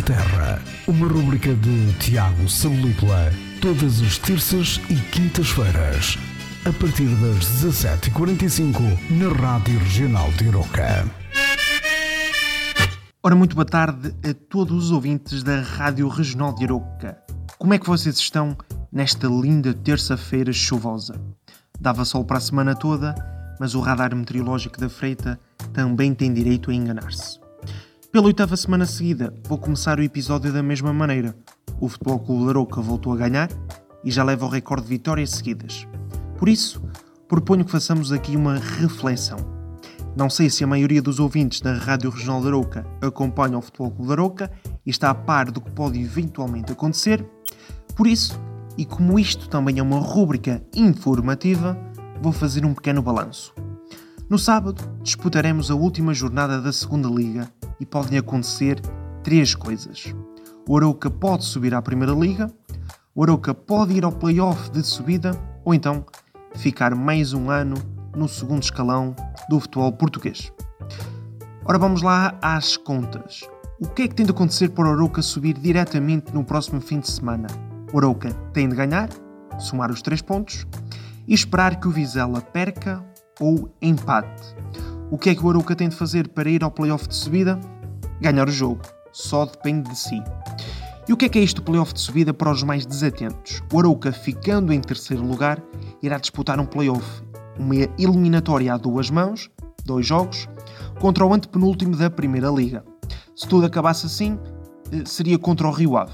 Linda Terra, uma rubrica de Tiago Salupla, todas as terças e quintas-feiras, a partir das 17h45, na Rádio Regional de Iroca. Ora, muito boa tarde a todos os ouvintes da Rádio Regional de Iroca. Como é que vocês estão nesta linda terça-feira chuvosa? Dava sol para a semana toda, mas o radar meteorológico da Freita também tem direito a enganar-se. Pela oitava semana seguida, vou começar o episódio da mesma maneira. O Futebol Clube da Arouca voltou a ganhar e já leva o recorde de vitórias seguidas. Por isso, proponho que façamos aqui uma reflexão. Não sei se a maioria dos ouvintes da Rádio Regional da Arouca acompanha o Futebol Clube da Arouca e está a par do que pode eventualmente acontecer. Por isso, e como isto também é uma rúbrica informativa, vou fazer um pequeno balanço. No sábado, disputaremos a última jornada da Segunda Liga e podem acontecer três coisas. O Arouca pode subir à Primeira Liga, o Arouca pode ir ao play-off de subida ou então ficar mais um ano no segundo escalão do futebol português. Ora, vamos lá às contas. O que é que tem de acontecer para o Arouca subir diretamente no próximo fim de semana? O Arouca tem de ganhar, somar os três pontos e esperar que o Vizela perca ou empate. O que é que o Arouca tem de fazer para ir ao playoff de subida? Ganhar o jogo. Só depende de si. E o que é que é isto playoff de subida para os mais desatentos? O Arouca, ficando em terceiro lugar, irá disputar um playoff, uma eliminatória a duas mãos, dois jogos, contra o antepenúltimo da Primeira Liga. Se tudo acabasse assim, eh, seria contra o Rio Ave.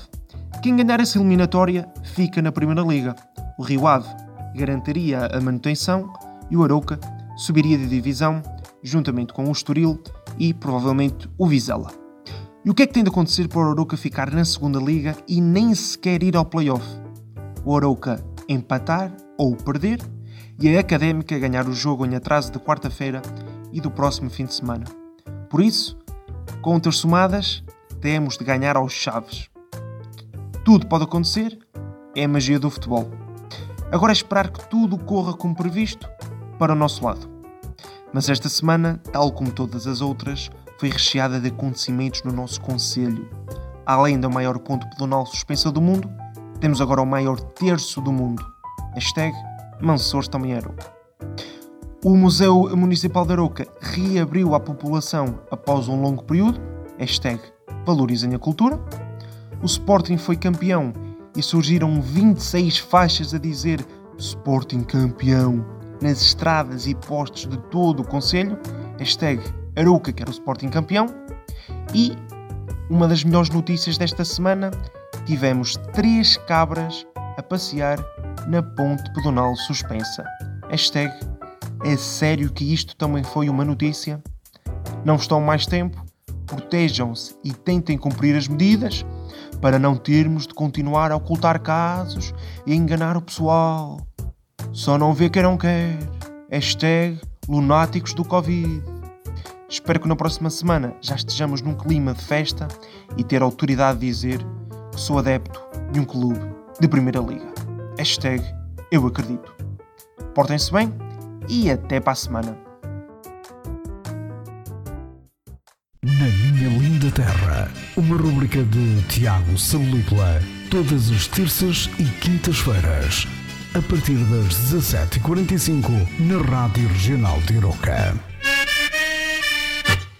Quem ganhar essa eliminatória fica na Primeira Liga. O Rio Ave garantiria a manutenção e o Arouca subiria de divisão juntamente com o Estoril e provavelmente o Vizela. E o que é que tem de acontecer para o Arouca ficar na segunda liga e nem sequer ir ao playoff? O Arouca empatar ou perder e a Académica ganhar o jogo em atraso de quarta-feira e do próximo fim de semana. Por isso, contas somadas, temos de ganhar aos Chaves. Tudo pode acontecer, é a magia do futebol. Agora é esperar que tudo corra como previsto para o nosso lado. Mas esta semana, tal como todas as outras, foi recheada de acontecimentos no nosso Conselho. Além do maior ponto pedonal suspensa do mundo, temos agora o maior terço do mundo. Hashtag Mansores também Aroca. O Museu Municipal de Aroca reabriu à população após um longo período. Hashtag Valorizem a Cultura. O Sporting foi campeão e surgiram 26 faixas a dizer Sporting campeão nas estradas e postos de todo o Conselho, hashtag Arouca, que era o Sporting campeão, e uma das melhores notícias desta semana, tivemos três cabras a passear na ponte pedonal suspensa. Hashtag é sério que isto também foi uma notícia? Não estão mais tempo? Protejam-se e tentem cumprir as medidas para não termos de continuar a ocultar casos e enganar o pessoal. Só não vê quem não quer. Hashtag lunáticos do Covid. Espero que na próxima semana já estejamos num clima de festa e ter autoridade de dizer que sou adepto de um clube de Primeira Liga. Hashtag eu acredito. Portem-se bem e até para a semana. Na Minha Linda Terra, uma rubrica de Tiago Salupla, todas as terças e quintas-feiras a partir das 17h45 na Rádio Regional de Iroca.